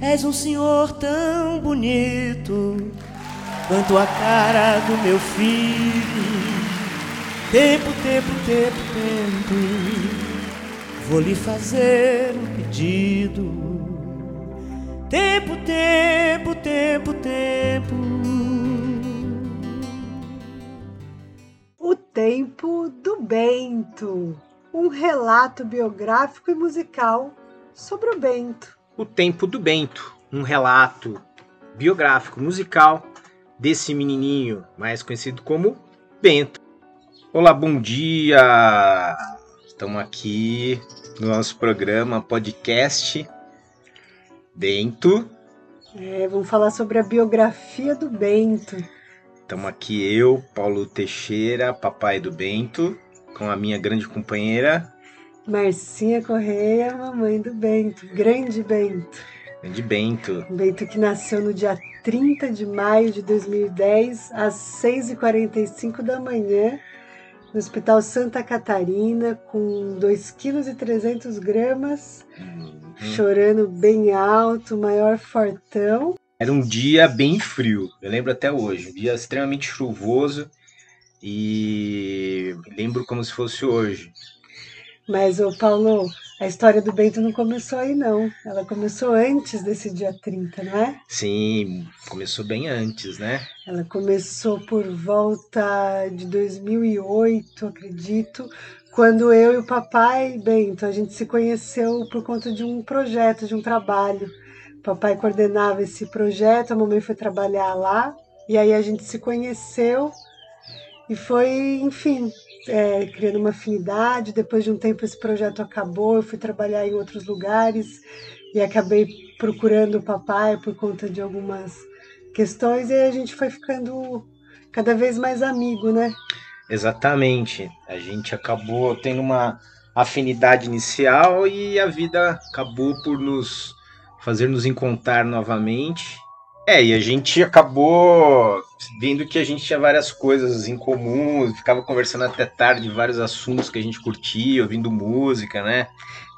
És um senhor tão bonito quanto a cara do meu filho. Tempo, tempo, tempo, tempo, vou lhe fazer um pedido. Tempo, tempo, tempo, tempo. O Tempo do Bento, um relato biográfico e musical sobre o Bento. O Tempo do Bento, um relato biográfico musical desse menininho, mais conhecido como Bento. Olá, bom dia! Estamos aqui no nosso programa podcast Bento. É, vamos falar sobre a biografia do Bento. Estamos aqui eu, Paulo Teixeira, papai do Bento, com a minha grande companheira Marcinha Correia, mamãe do Bento, grande Bento. Grande Bento. Bento que nasceu no dia 30 de maio de 2010, às 6h45 da manhã, no Hospital Santa Catarina, com 2,3 kg, uhum. chorando bem alto, maior fortão. Era um dia bem frio, eu lembro até hoje, um dia extremamente chuvoso e lembro como se fosse hoje. Mas, o Paulo, a história do Bento não começou aí, não. Ela começou antes desse dia 30, não é? Sim, começou bem antes, né? Ela começou por volta de 2008, acredito, quando eu e o papai, Bento, a gente se conheceu por conta de um projeto, de um trabalho. O papai coordenava esse projeto, a mamãe foi trabalhar lá, e aí a gente se conheceu e foi, enfim, é, criando uma afinidade. Depois de um tempo, esse projeto acabou. Eu fui trabalhar em outros lugares e acabei procurando o papai por conta de algumas questões. E a gente foi ficando cada vez mais amigo, né? Exatamente. A gente acabou tendo uma afinidade inicial e a vida acabou por nos fazer nos encontrar novamente é, e a gente acabou vendo que a gente tinha várias coisas em comum, ficava conversando até tarde, vários assuntos que a gente curtia, ouvindo música, né?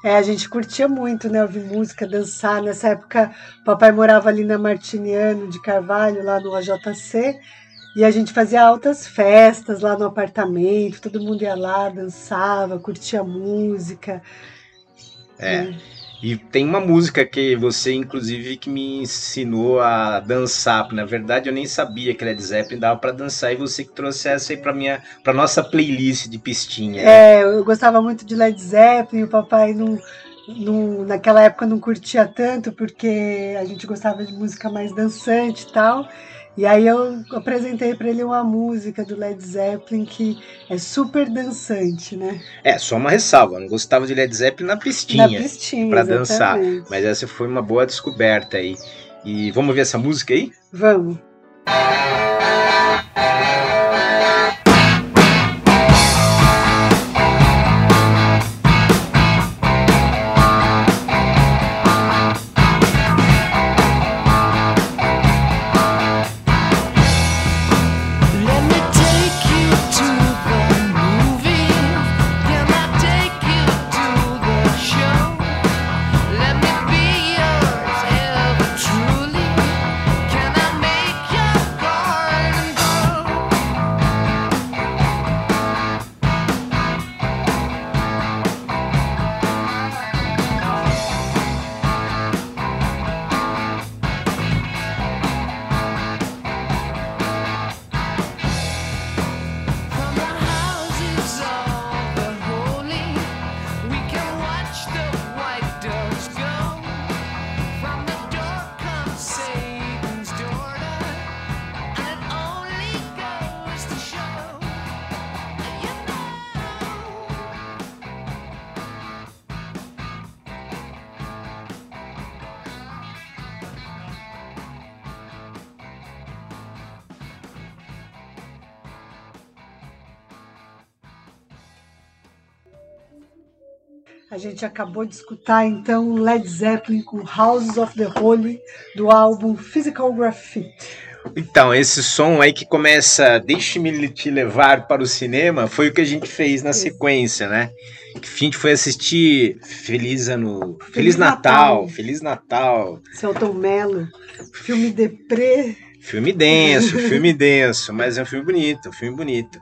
É, a gente curtia muito, né? Ouvir música, dançar. Nessa época, papai morava ali na Martiniano de Carvalho, lá no AJC, e a gente fazia altas festas lá no apartamento, todo mundo ia lá, dançava, curtia música. É. Né? E tem uma música que você, inclusive, que me ensinou a dançar. Na verdade, eu nem sabia que Led Zeppelin dava para dançar. E você que trouxe essa aí pra, minha, pra nossa playlist de pistinha. Né? É, eu gostava muito de Led Zeppelin. O papai não, não, naquela época não curtia tanto, porque a gente gostava de música mais dançante e tal. E aí eu apresentei para ele uma música do Led Zeppelin que é super dançante, né? É, só uma ressalva, eu não gostava de Led Zeppelin na pistinha, na pistinha para dançar, mas essa foi uma boa descoberta aí. E vamos ver essa música aí? Vamos. Gente acabou de escutar então Led Zeppelin com Houses of the Holy do álbum Physical Graffiti. Então, esse som aí que começa Deixe-me te levar para o cinema foi o que a gente fez na sequência, né? Que a gente foi assistir Feliz Ano. Feliz, Feliz Natal, Natal, Feliz Natal. Celton Mello, filme deprê. Filme denso, filme denso, mas é um filme bonito, um filme bonito.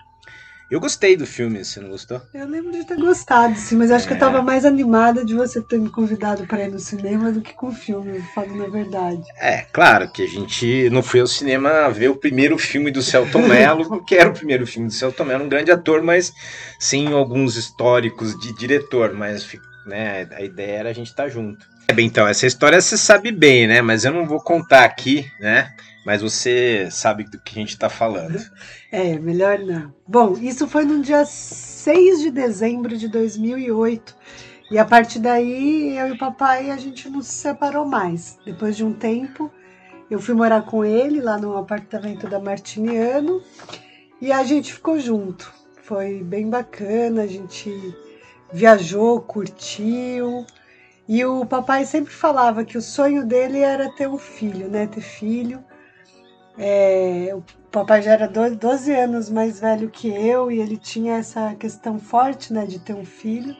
Eu gostei do filme, você não gostou? Eu lembro de ter gostado, sim, mas acho é. que eu tava é. mais animada de você ter me convidado para ir no cinema do que com o filme, falando a verdade. É, claro que a gente não foi ao cinema ver o primeiro filme do Celton Mello, que era o primeiro filme do Celton Mello, um grande ator, mas sem alguns históricos de diretor, mas né, a ideia era a gente estar tá junto. É, então, essa história você sabe bem, né, mas eu não vou contar aqui, né, mas você sabe do que a gente está falando. É, melhor não. Bom, isso foi no dia 6 de dezembro de 2008. E a partir daí, eu e o papai, a gente não se separou mais. Depois de um tempo, eu fui morar com ele lá no apartamento da Martiniano e a gente ficou junto. Foi bem bacana, a gente viajou, curtiu. E o papai sempre falava que o sonho dele era ter um filho, né? Ter filho. É, o papai já era 12 anos mais velho que eu e ele tinha essa questão forte, né, de ter um filho.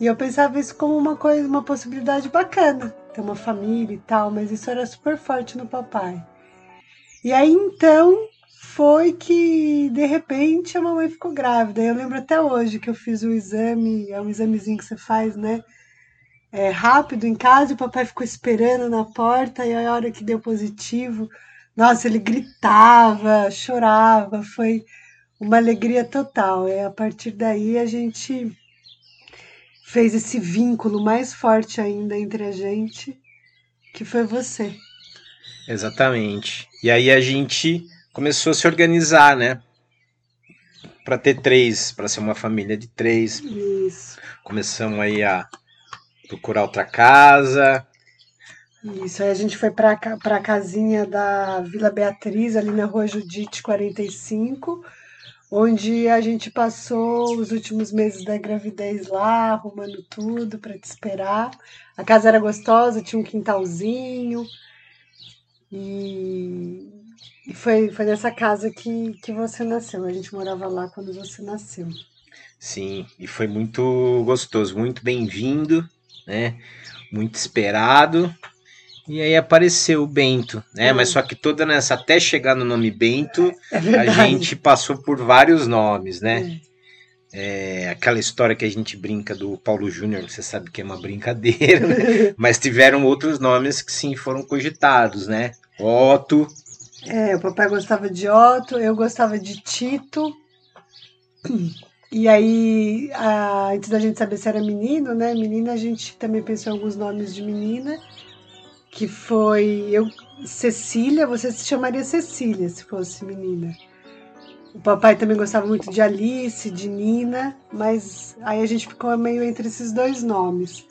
E eu pensava isso como uma coisa, uma possibilidade bacana, ter uma família e tal, mas isso era super forte no papai. E aí então foi que de repente a mamãe ficou grávida. Eu lembro até hoje que eu fiz o exame, é um examezinho que você faz, né? É, rápido em casa, e o papai ficou esperando na porta, e a hora que deu positivo, nossa, ele gritava, chorava, foi uma alegria total. E a partir daí a gente fez esse vínculo mais forte ainda entre a gente, que foi você. Exatamente. E aí a gente começou a se organizar, né? Para ter três, para ser uma família de três. Isso. Começamos aí a procurar outra casa, isso, aí a gente foi para a casinha da Vila Beatriz, ali na rua Judite 45, onde a gente passou os últimos meses da gravidez lá, arrumando tudo para te esperar. A casa era gostosa, tinha um quintalzinho. E, e foi, foi nessa casa que, que você nasceu. A gente morava lá quando você nasceu. Sim, e foi muito gostoso, muito bem-vindo, né? Muito esperado. E aí apareceu o Bento, né? É. Mas só que toda nessa, até chegar no nome Bento, é a gente passou por vários nomes, né? É. é. aquela história que a gente brinca do Paulo Júnior, você sabe que é uma brincadeira, né? mas tiveram outros nomes que sim foram cogitados, né? Otto. É, o papai gostava de Otto, eu gostava de Tito. E aí, a, antes da gente saber se era menino, né? Menina, a gente também pensou em alguns nomes de menina que foi eu Cecília, você se chamaria Cecília se fosse menina. O papai também gostava muito de Alice, de Nina, mas aí a gente ficou meio entre esses dois nomes.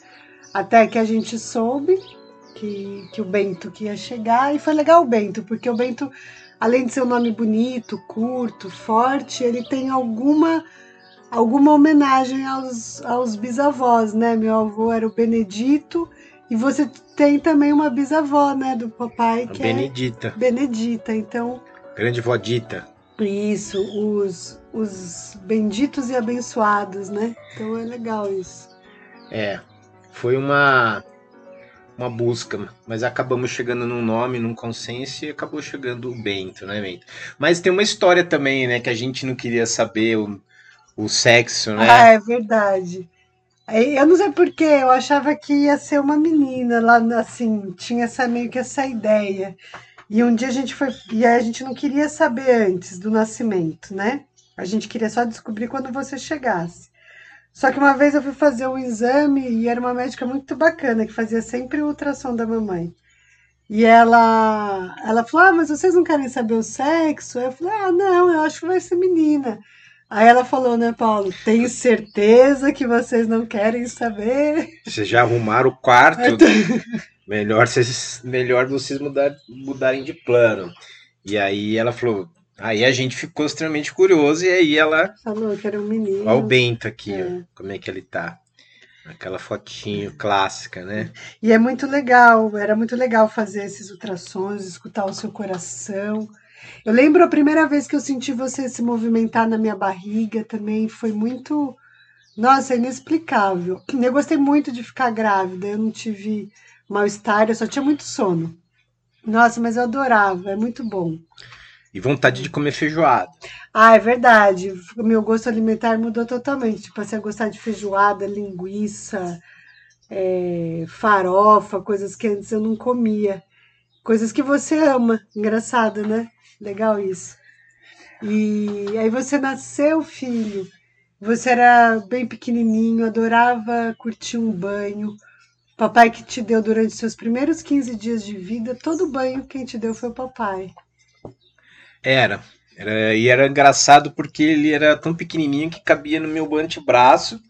Até que a gente soube que, que o Bento que ia chegar, e foi legal o Bento, porque o Bento, além de ser um nome bonito, curto, forte, ele tem alguma alguma homenagem aos, aos bisavós, né? Meu avô era o Benedito e você tem também uma bisavó, né, do papai, que a Benedita. é Benedita. Então, grande vodita. Isso, os os benditos e abençoados, né? Então é legal isso. É. Foi uma uma busca, mas acabamos chegando num nome, num consenso e acabou chegando o Bento, né, Bento? Mas tem uma história também, né, que a gente não queria saber o, o sexo, né? Ah, é verdade. Eu não sei porquê, eu achava que ia ser uma menina lá, assim, tinha essa meio que essa ideia. E um dia a gente foi, e a gente não queria saber antes do nascimento, né? A gente queria só descobrir quando você chegasse. Só que uma vez eu fui fazer um exame e era uma médica muito bacana que fazia sempre o ultrassom da mamãe. E ela, ela falou: Ah, mas vocês não querem saber o sexo? Eu falei: Ah, não, eu acho que vai ser menina. Aí ela falou, né, Paulo? Tenho certeza que vocês não querem saber. Vocês já arrumaram o quarto. melhor, vocês, melhor vocês mudar, mudarem de plano. E aí ela falou. Aí a gente ficou extremamente curioso e aí ela. Falou que era um menino. Olha o Bento aqui, é. ó, como é que ele tá. Aquela fotinho clássica, né? E é muito legal, era muito legal fazer esses ultrassons, escutar o seu coração. Eu lembro a primeira vez que eu senti você se movimentar na minha barriga também, foi muito. Nossa, inexplicável. Eu gostei muito de ficar grávida, eu não tive mal-estar, eu só tinha muito sono. Nossa, mas eu adorava, é muito bom. E vontade de comer feijoada. Ah, é verdade. Meu gosto alimentar mudou totalmente. Tipo, passei a gostar de feijoada, linguiça, é, farofa, coisas que antes eu não comia. Coisas que você ama. Engraçado, né? Legal isso. E aí você nasceu, filho. Você era bem pequenininho, adorava curtir um banho. Papai que te deu durante seus primeiros 15 dias de vida, todo banho quem te deu foi o papai. Era. era. E era engraçado porque ele era tão pequenininho que cabia no meu antebraço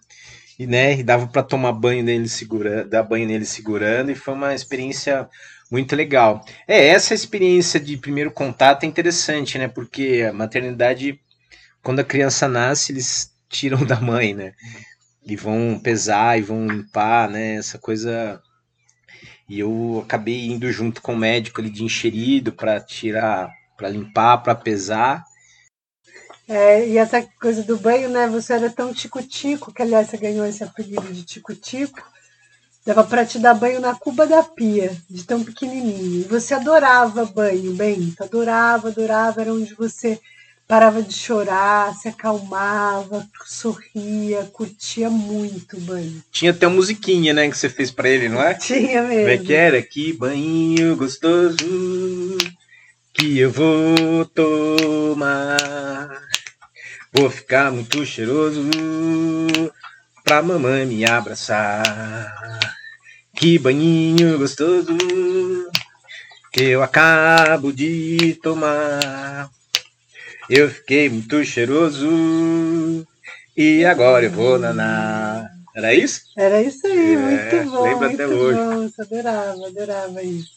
e, né, e dava para tomar banho nele segurando, dar banho nele segurando e foi uma experiência muito legal. É, essa experiência de primeiro contato é interessante, né? Porque a maternidade, quando a criança nasce, eles tiram da mãe, né? E vão pesar e vão limpar, né? Essa coisa. E eu acabei indo junto com o médico ali de enxerido para tirar, para limpar, para pesar. É, e essa coisa do banho, né? Você era tão tico-tico, que aliás você ganhou esse apelido de tico-tico Dava para te dar banho na cuba da pia, de tão pequenininho. E você adorava banho, Bento. Adorava, adorava. Era onde você parava de chorar, se acalmava, sorria, curtia muito o banho. Tinha até uma musiquinha, né, que você fez para ele, não é? Tinha mesmo. Como é que era? Que banho gostoso que eu vou tomar. Vou ficar muito cheiroso pra mamãe me abraçar. Que banhinho gostoso que eu acabo de tomar. Eu fiquei muito cheiroso e agora eu vou nanar. Era isso? Era isso aí, é, muito bom. Lembro até hoje. Bom, adorava, adorava isso.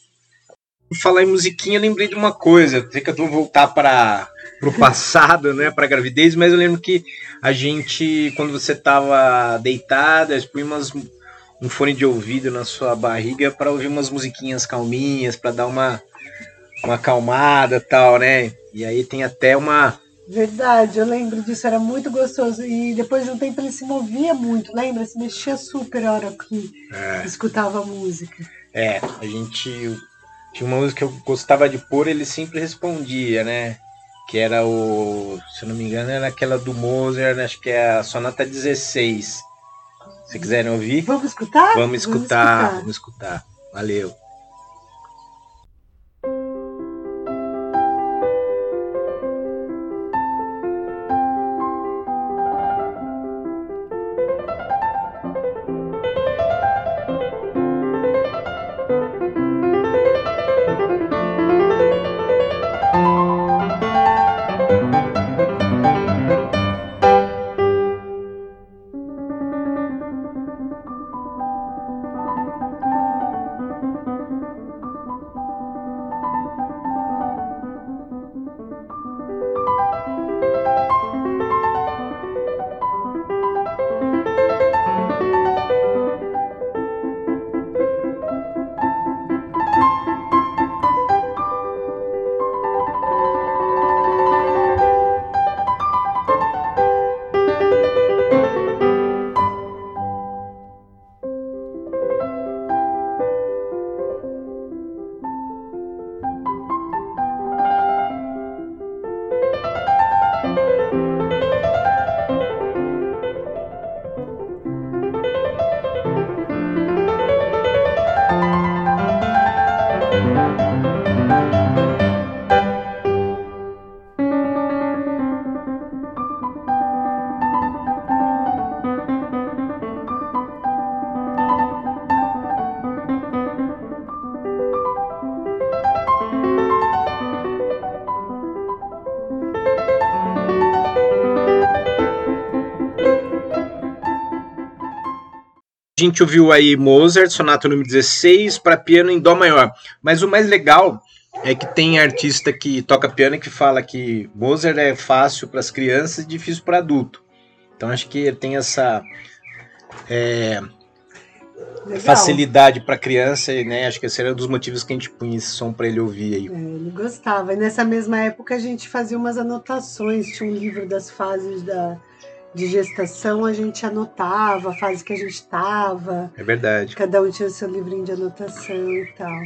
Falar em musiquinha, lembrei de uma coisa. Sei que eu vou voltar para o passado, né, para gravidez, mas eu lembro que a gente, quando você estava deitada, as primas um fone de ouvido na sua barriga para ouvir umas musiquinhas calminhas, para dar uma uma acalmada tal, né? E aí tem até uma Verdade, eu lembro disso, era muito gostoso. E depois de um tempo ele se movia muito, lembra? Se mexia super a hora que é. escutava a música. É, a gente tinha uma música que eu gostava de pôr, ele sempre respondia, né? Que era o, se eu não me engano, era aquela do Mozart, acho que é a Sonata 16 se quiserem ouvir. Vamos escutar? Vamos escutar, vamos escutar. Vamos escutar. Valeu. A gente ouviu aí Mozart, sonata número 16, para piano em Dó maior. Mas o mais legal é que tem artista que toca piano que fala que Mozart é fácil para as crianças e difícil para adulto. Então acho que tem essa é, facilidade para criança, né? Acho que esse era um dos motivos que a gente punha esse som para ele ouvir aí. É, ele gostava. E nessa mesma época a gente fazia umas anotações, tinha um livro das fases da, de gestação, a gente anotava a fase que a gente estava. É verdade. Cada um tinha seu livrinho de anotação e tal.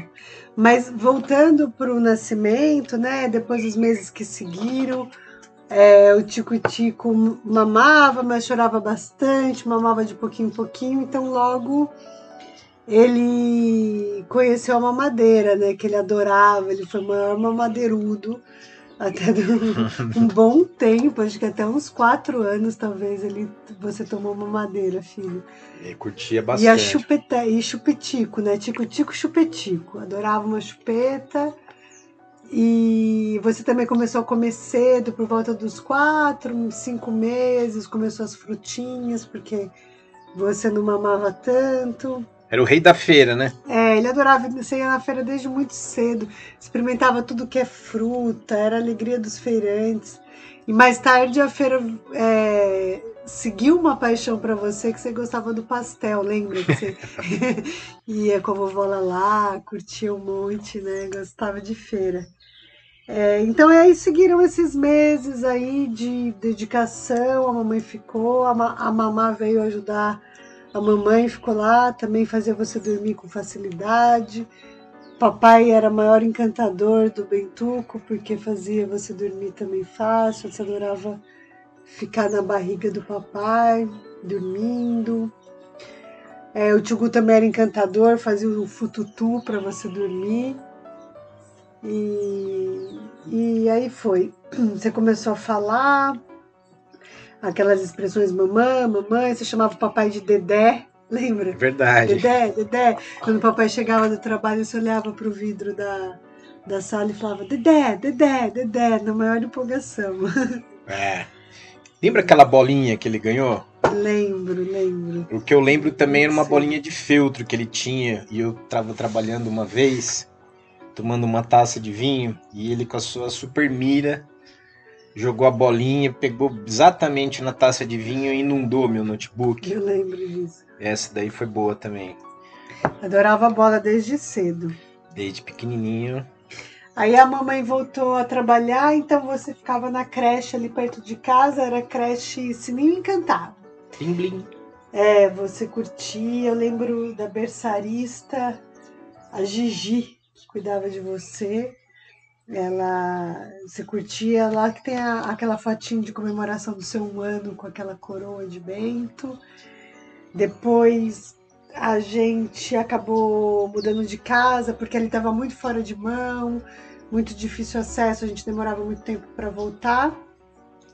Mas voltando para o nascimento, né? Depois dos meses que seguiram, é, o Tico-Tico mamava, mas chorava bastante, mamava de pouquinho em pouquinho, então logo ele conheceu a mamadeira, né? Que ele adorava, ele foi o maior mamadeirudo até um, um bom tempo, acho que até uns quatro anos talvez ele você tomou mamadeira, filho. Ele curtia bastante. E a chupeta, e chupetico, né? Tico-tico, chupetico. Adorava uma chupeta. E você também começou a comer cedo, por volta dos quatro, cinco meses, começou as frutinhas, porque você não mamava tanto. Era o rei da feira, né? É, ele adorava você ia na feira desde muito cedo, experimentava tudo que é fruta, era a alegria dos feirantes. E mais tarde a feira é, seguiu uma paixão para você que você gostava do pastel, lembra? Que você ia com a vovó lá, curtia um monte, né? Gostava de feira. É, então aí seguiram esses meses aí de dedicação, a mamãe ficou, a, ma a mamá veio ajudar a mamãe, ficou lá, também fazia você dormir com facilidade. Papai era o maior encantador do Bentuco, porque fazia você dormir também fácil, você adorava ficar na barriga do papai, dormindo. É, o Tchugu também era encantador, fazia o fututu para você dormir. E, e aí foi. Você começou a falar aquelas expressões mamãe, mamãe, você chamava o papai de Dedé, lembra? Verdade. Dedé, Dedé. Quando o papai chegava do trabalho, você olhava para o vidro da, da sala e falava Dedé, Dedé, Dedé, na maior empolgação. É. Lembra aquela bolinha que ele ganhou? lembro, lembro. O que eu lembro também era uma bolinha de feltro que ele tinha e eu estava trabalhando uma vez tomando uma taça de vinho e ele com a sua super mira jogou a bolinha, pegou exatamente na taça de vinho e inundou meu notebook. Eu lembro disso. Essa daí foi boa também. Adorava bola desde cedo. Desde pequenininho. Aí a mamãe voltou a trabalhar, então você ficava na creche ali perto de casa, era creche Sininho Encantado. Blim blim. É, você curtia, eu lembro da berçarista, a Gigi, que cuidava de você. Ela, você curtia lá que tem a, aquela fotinho de comemoração do seu um ano com aquela coroa de Bento. Depois a gente acabou mudando de casa porque ele estava muito fora de mão, muito difícil acesso, a gente demorava muito tempo para voltar.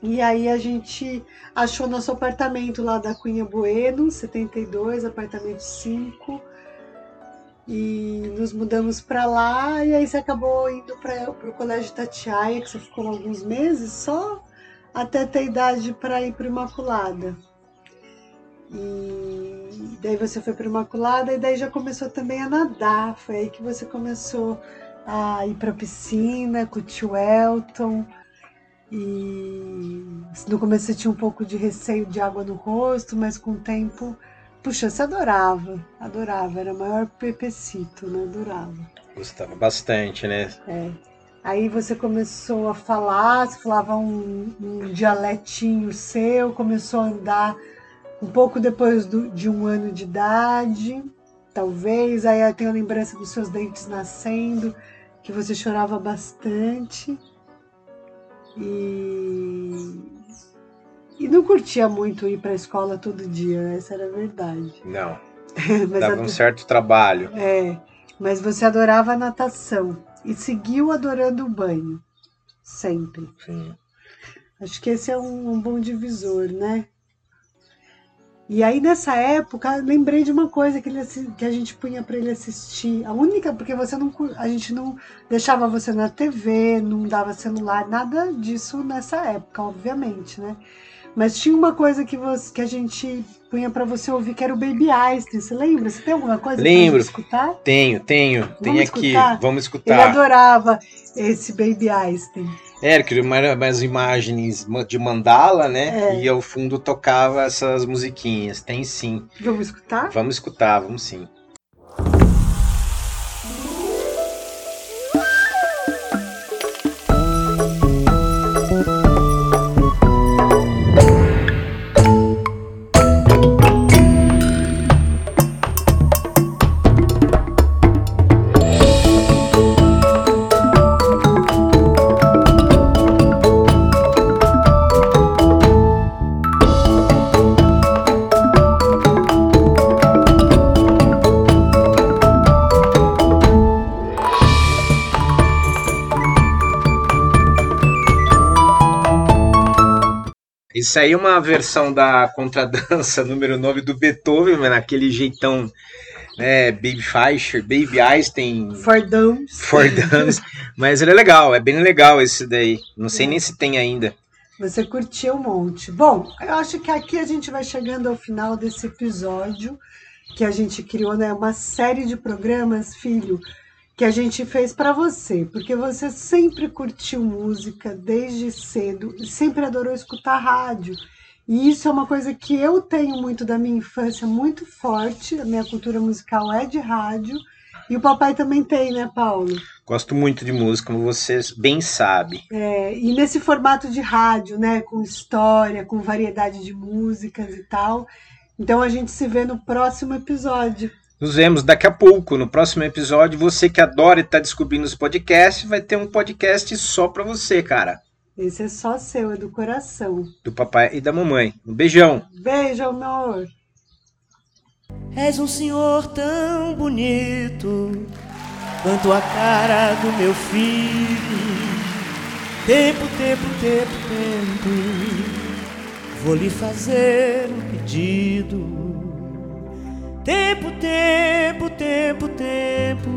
E aí a gente achou nosso apartamento lá da Cunha Bueno, 72, apartamento 5 e nos mudamos para lá e aí você acabou indo para o colégio Tatiaia, que você ficou alguns meses só até ter idade para ir para Imaculada. E daí você foi para Imaculada e daí já começou também a nadar. Foi aí que você começou a ir para piscina com o tio Elton. E no começo você tinha um pouco de receio de água no rosto, mas com o tempo Puxa, você adorava, adorava, era o maior pepecito, né? Adorava. Gostava bastante, né? É. Aí você começou a falar, você falava um, um dialetinho seu, começou a andar um pouco depois do, de um ano de idade, talvez. Aí eu tenho a lembrança dos seus dentes nascendo, que você chorava bastante. E e não curtia muito ir para a escola todo dia, essa era a verdade. Não. Dava um certo trabalho. É, mas você adorava a natação e seguiu adorando o banho, sempre. Sim. Acho que esse é um, um bom divisor, né? E aí nessa época, lembrei de uma coisa que, ele, que a gente punha para ele assistir. A única, porque você não, a gente não deixava você na TV, não dava celular, nada disso nessa época, obviamente, né? Mas tinha uma coisa que, você, que a gente punha para você ouvir, que era o Baby Einstein. Você lembra? Você tem alguma coisa Lembro. pra escutar? Tenho, tenho. Tem Vamos aqui. escutar? Vamos Ele escutar. adorava esse Baby Einstein. É, que era umas imagens de mandala, né? É. E ao fundo tocava essas musiquinhas. Tem sim. Vamos escutar? Vamos escutar, vamos sim. Isso aí é uma versão da contradança número 9 do Beethoven, mas naquele jeitão, né, Baby Fleischer, Baby Einstein, Fordão. Fordans. mas ele é legal, é bem legal esse daí. Não sei É. nem se tem ainda. Você curtiu um monte. Bom, eu acho que aqui a gente vai chegando ao final desse episódio que a gente criou, né? Uma série de programas, filho, que a gente fez para você, porque você sempre curtiu música desde cedo e sempre adorou escutar rádio. E isso é uma coisa que eu tenho muito da minha infância, muito forte. A minha cultura musical é de rádio. E o papai também tem, né, Paulo? Gosto muito de música, como vocês bem sabem. É, e nesse formato de rádio, né, com história, com variedade de músicas e tal. Então a gente se vê no próximo episódio. Nos vemos daqui a pouco, no próximo episódio. Você que adora e está descobrindo os podcasts, vai ter um podcast só para você, cara. Esse é só seu, é do coração. Do papai e da mamãe. Um beijão. Beijo, amor. És um senhor tão bonito quanto a cara do meu filho. Tempo, tempo, tempo, tempo, vou lhe fazer um pedido. Tempo, tempo, tempo, tempo,